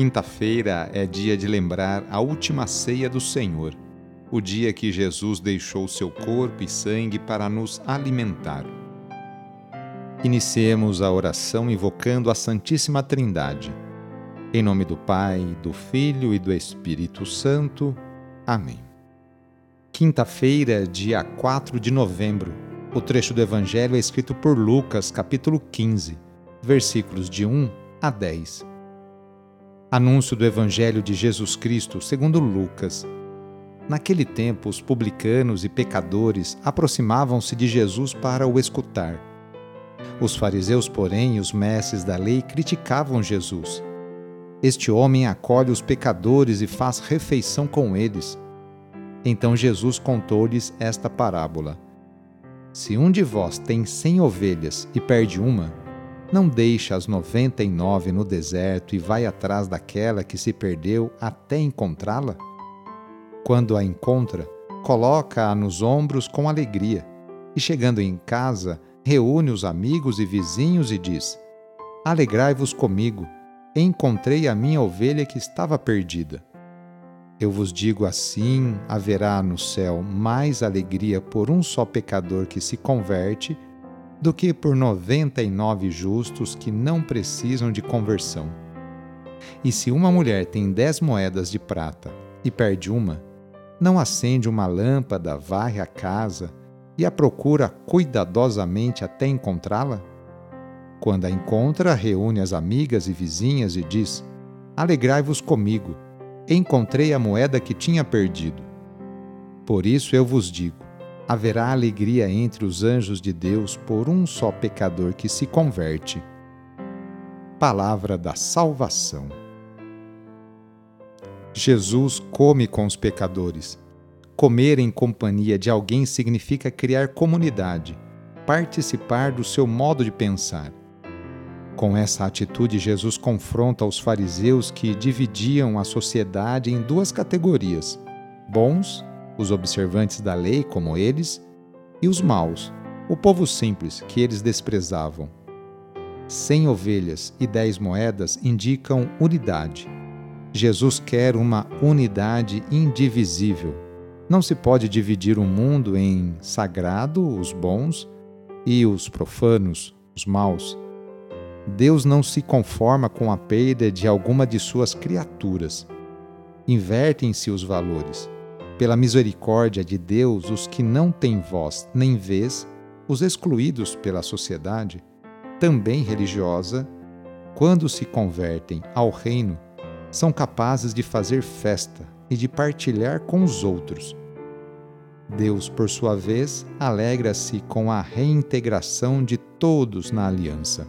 Quinta-feira é dia de lembrar a última ceia do Senhor, o dia que Jesus deixou seu corpo e sangue para nos alimentar. Iniciemos a oração invocando a Santíssima Trindade. Em nome do Pai, do Filho e do Espírito Santo. Amém. Quinta-feira, dia 4 de novembro. O trecho do Evangelho é escrito por Lucas, capítulo 15, versículos de 1 a 10. Anúncio do Evangelho de Jesus Cristo segundo Lucas. Naquele tempo, os publicanos e pecadores aproximavam-se de Jesus para o escutar. Os fariseus, porém, e os mestres da lei criticavam Jesus. Este homem acolhe os pecadores e faz refeição com eles. Então Jesus contou-lhes esta parábola: Se um de vós tem cem ovelhas e perde uma, não deixa as noventa e nove no deserto e vai atrás daquela que se perdeu até encontrá-la? Quando a encontra, coloca-a nos ombros com alegria e, chegando em casa, reúne os amigos e vizinhos e diz: Alegrai-vos comigo, encontrei a minha ovelha que estava perdida. Eu vos digo assim: haverá no céu mais alegria por um só pecador que se converte do que por noventa e nove justos que não precisam de conversão. E se uma mulher tem dez moedas de prata e perde uma, não acende uma lâmpada, varre a casa e a procura cuidadosamente até encontrá-la? Quando a encontra, reúne as amigas e vizinhas e diz: Alegrai-vos comigo, encontrei a moeda que tinha perdido. Por isso eu vos digo: haverá alegria entre os anjos de Deus por um só pecador que se converte. Palavra da Salvação. Jesus come com os pecadores. Comer em companhia de alguém significa criar comunidade, participar do seu modo de pensar. Com essa atitude, Jesus confronta os fariseus que dividiam a sociedade em duas categorias: bons os observantes da lei, como eles, e os maus, o povo simples, que eles desprezavam. Cem ovelhas e dez moedas indicam unidade. Jesus quer uma unidade indivisível. Não se pode dividir o mundo em sagrado, os bons, e os profanos, os maus. Deus não se conforma com a perda de alguma de suas criaturas. Invertem-se os valores pela misericórdia de Deus, os que não têm voz nem vez, os excluídos pela sociedade, também religiosa, quando se convertem ao reino, são capazes de fazer festa e de partilhar com os outros. Deus, por sua vez, alegra-se com a reintegração de todos na aliança.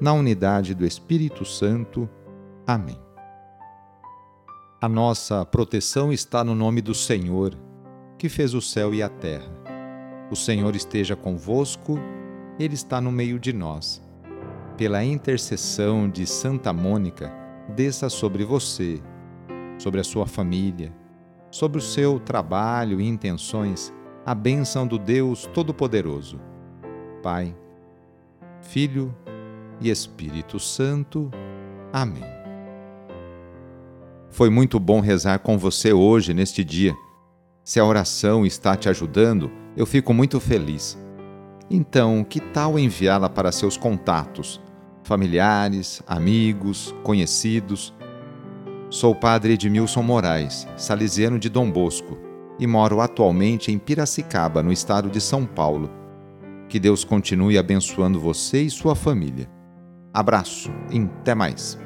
na unidade do Espírito Santo. Amém. A nossa proteção está no nome do Senhor, que fez o céu e a terra. O Senhor esteja convosco, Ele está no meio de nós. Pela intercessão de Santa Mônica, desça sobre você, sobre a sua família, sobre o seu trabalho e intenções a bênção do Deus Todo-Poderoso. Pai, Filho e Espírito Santo. Amém. Foi muito bom rezar com você hoje, neste dia. Se a oração está te ajudando, eu fico muito feliz. Então, que tal enviá-la para seus contatos, familiares, amigos, conhecidos? Sou o padre Edmilson Moraes, salesiano de Dom Bosco, e moro atualmente em Piracicaba, no estado de São Paulo. Que Deus continue abençoando você e sua família. Abraço e até mais.